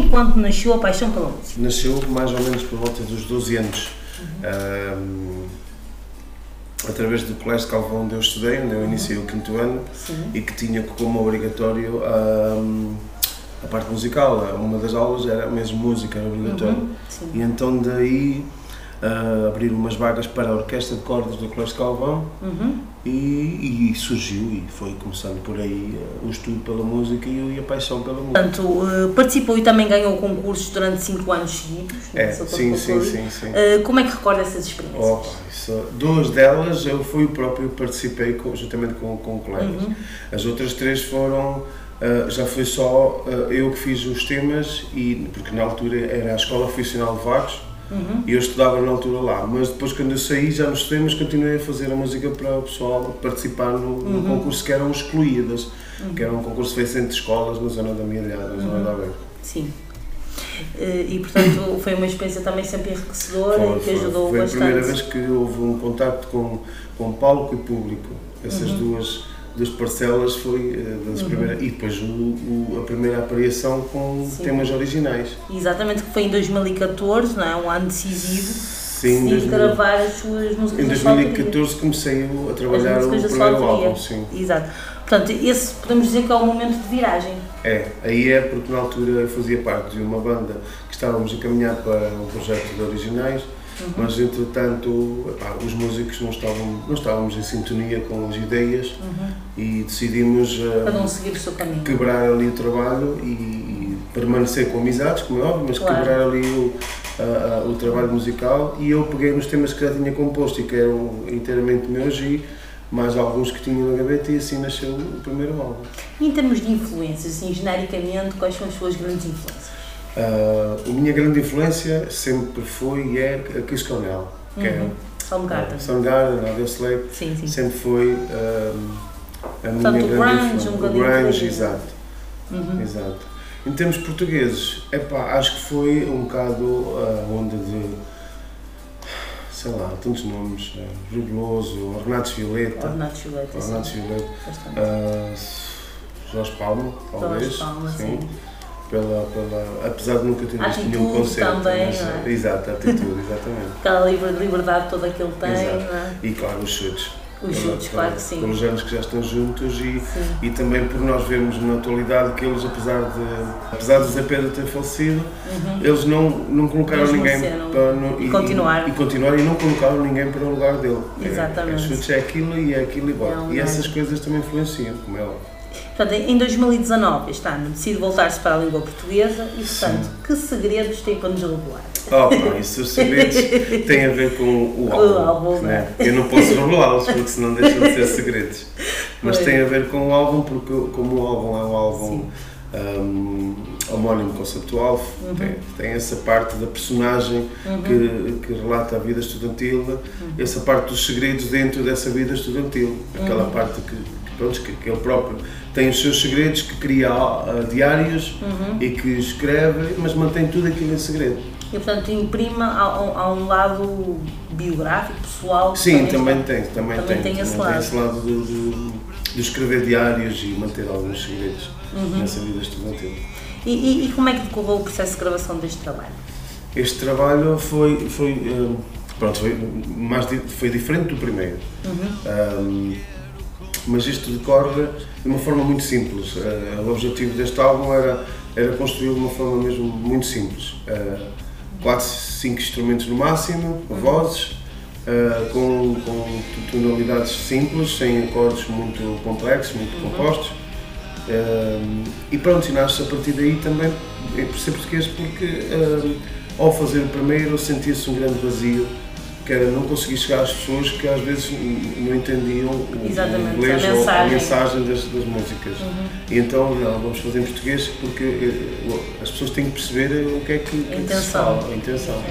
e quando nasceu a paixão pela música? Nasceu mais ou menos por volta dos 12 anos. Uhum. Um, através do Colégio de Calvão onde eu estudei, onde eu iniciei o quinto ano Sim. e que tinha como obrigatório um, a parte musical. Uma das aulas era mesmo música, era obrigatório. Uhum. E então daí uh, abrir umas vagas para a Orquestra de Cordas do Colégio de Calvão uhum. E, e, surgiu e foi começando por aí uh, o estudo pela música e, a paixão pela música. Portanto, uh, participou e também ganhou concursos durante 5 anos seguidos. É, sim, sim, sim, sim. como é que recorda essas experiências? Oh, isso, duas delas eu fui o próprio participei com, juntamente com, com colegas. Uhum. As outras três foram Uh, já foi só uh, eu que fiz os temas e porque na altura era a escola profissional de Vagos Uhum. E eu estudava na altura lá, mas depois quando eu saí já nos temas continuei a fazer a música para o pessoal participar no, no uhum. concurso que eram excluídas, uhum. que era um concurso feito entre escolas na zona da Milhada, na zona uhum. da Aveiro. Sim. Eh, e portanto foi uma experiência também sempre enriquecedora foi, e que ajudou foi, foi bastante. Foi a primeira vez que houve um contacto com, com palco e público. Essas uhum. duas das parcelas foi eh, das uhum. primeiras, e depois o, o, a primeira apariação com Sim. temas originais. Exatamente, que foi em 2014, não é? um ano decisivo. Sim, sim gravar as suas músicas Em 2014 comecei a trabalhar o primeiro álbum, sim. Exato. Portanto, esse podemos dizer que é o momento de viragem. É, aí é porque na altura eu fazia parte de uma banda que estávamos a caminhar para um projeto de originais Uhum. Mas entretanto, os músicos não, estavam, não estávamos em sintonia com as ideias uhum. e decidimos uh, quebrar ali o trabalho e, e, permanecer com amizades, como é óbvio, mas claro. quebrar ali o, o trabalho musical e eu peguei nos temas que já tinha composto e que eram inteiramente meus e mais alguns que tinham na gaveta e assim nasceu o primeiro álbum. Em termos de influências, assim, genericamente, quais são as suas grandes influências? Uh, a minha grande influência sempre foi e é a Chris Cornell, que é uhum. é Soundgarden, uh, Soundgarden Audioslave, sim, sim. sempre foi uh, a minha grande grunge, influência. Um o grunge, exato. Uhum. exato. Em termos portugueses, epá, acho que foi um bocado a onda de sei lá, tantos nomes, uh, Rubeloso, Renato Violeta, Renato Violeta, Renato Violeta, uh, Jorge Palma, talvez, Jorge Palma, sim. sim pela, pela, apesar de nunca ter visto nenhum concerto. também, mas, não é? Exato, a atitude, exatamente. Aquela liberdade toda que ele tem. É? E claro, os chutes. Os chutes, claro que sim. Pelos anos que já estão juntos e, e também por nós vermos na atualidade que eles, apesar de apesar de Zé Pedro ter falecido, uhum. eles não, não colocaram eles ninguém para. No, e, continuar. E, e continuaram e não colocaram ninguém para o lugar dele. Exatamente. É, os chutes é aquilo e é aquilo igual. É e essas coisas também influenciam, como é óbvio. Portanto, em 2019, este ano, decide voltar-se para a língua portuguesa e, portanto, Sim. que segredos tem para nos revelar? Oh, isso, os segredos têm a ver com o álbum. O álbum né? Eu não posso revelá-los porque senão deixam de ser segredos. Mas Foi. tem a ver com o álbum porque, como o álbum é um álbum um, homónimo conceptual, uhum. tem, tem, essa parte da personagem uhum. que, que relata a vida estudantil, uhum. essa parte dos segredos dentro dessa vida estudantil, aquela uhum. parte que, pronto, que, ele próprio tem os seus segredos, que cria uh, diários uhum. e que escreve, mas mantém tudo aquilo em segredo. E portanto imprima a, um lado biográfico, pessoal. Sim, também, tem, também, também tem, tem, esse também lado. Tem esse lado de, escrever diários e manter alguns segredos uhum. nessa vida estudantil. E, e, e, como é que decorreu o processo de gravação deste trabalho? Este trabalho foi, foi, uh, pronto, foi, mais, foi diferente do primeiro. Uhum. Um, mas isto decorre de uma forma muito simples. Uh, o objetivo deste álbum era, era construí-lo de uma forma mesmo muito simples. Uh, quatro, cinco instrumentos no máximo, vozes, uh, com, com tonalidades simples, sem acordes muito complexos, muito uhum. compostos. Uh, e pronto, e nasce a partir daí também, por ser português, porque ao fazer o primeiro sentia-se um grande vazio que era não conseguir chegar às pessoas que às vezes não entendiam o, Exatamente, inglês a ou a mensagem. das, das músicas. Uhum. E então não, vamos fazer em português porque eh, as pessoas têm que perceber o que é que, que é que se fala, a intenção.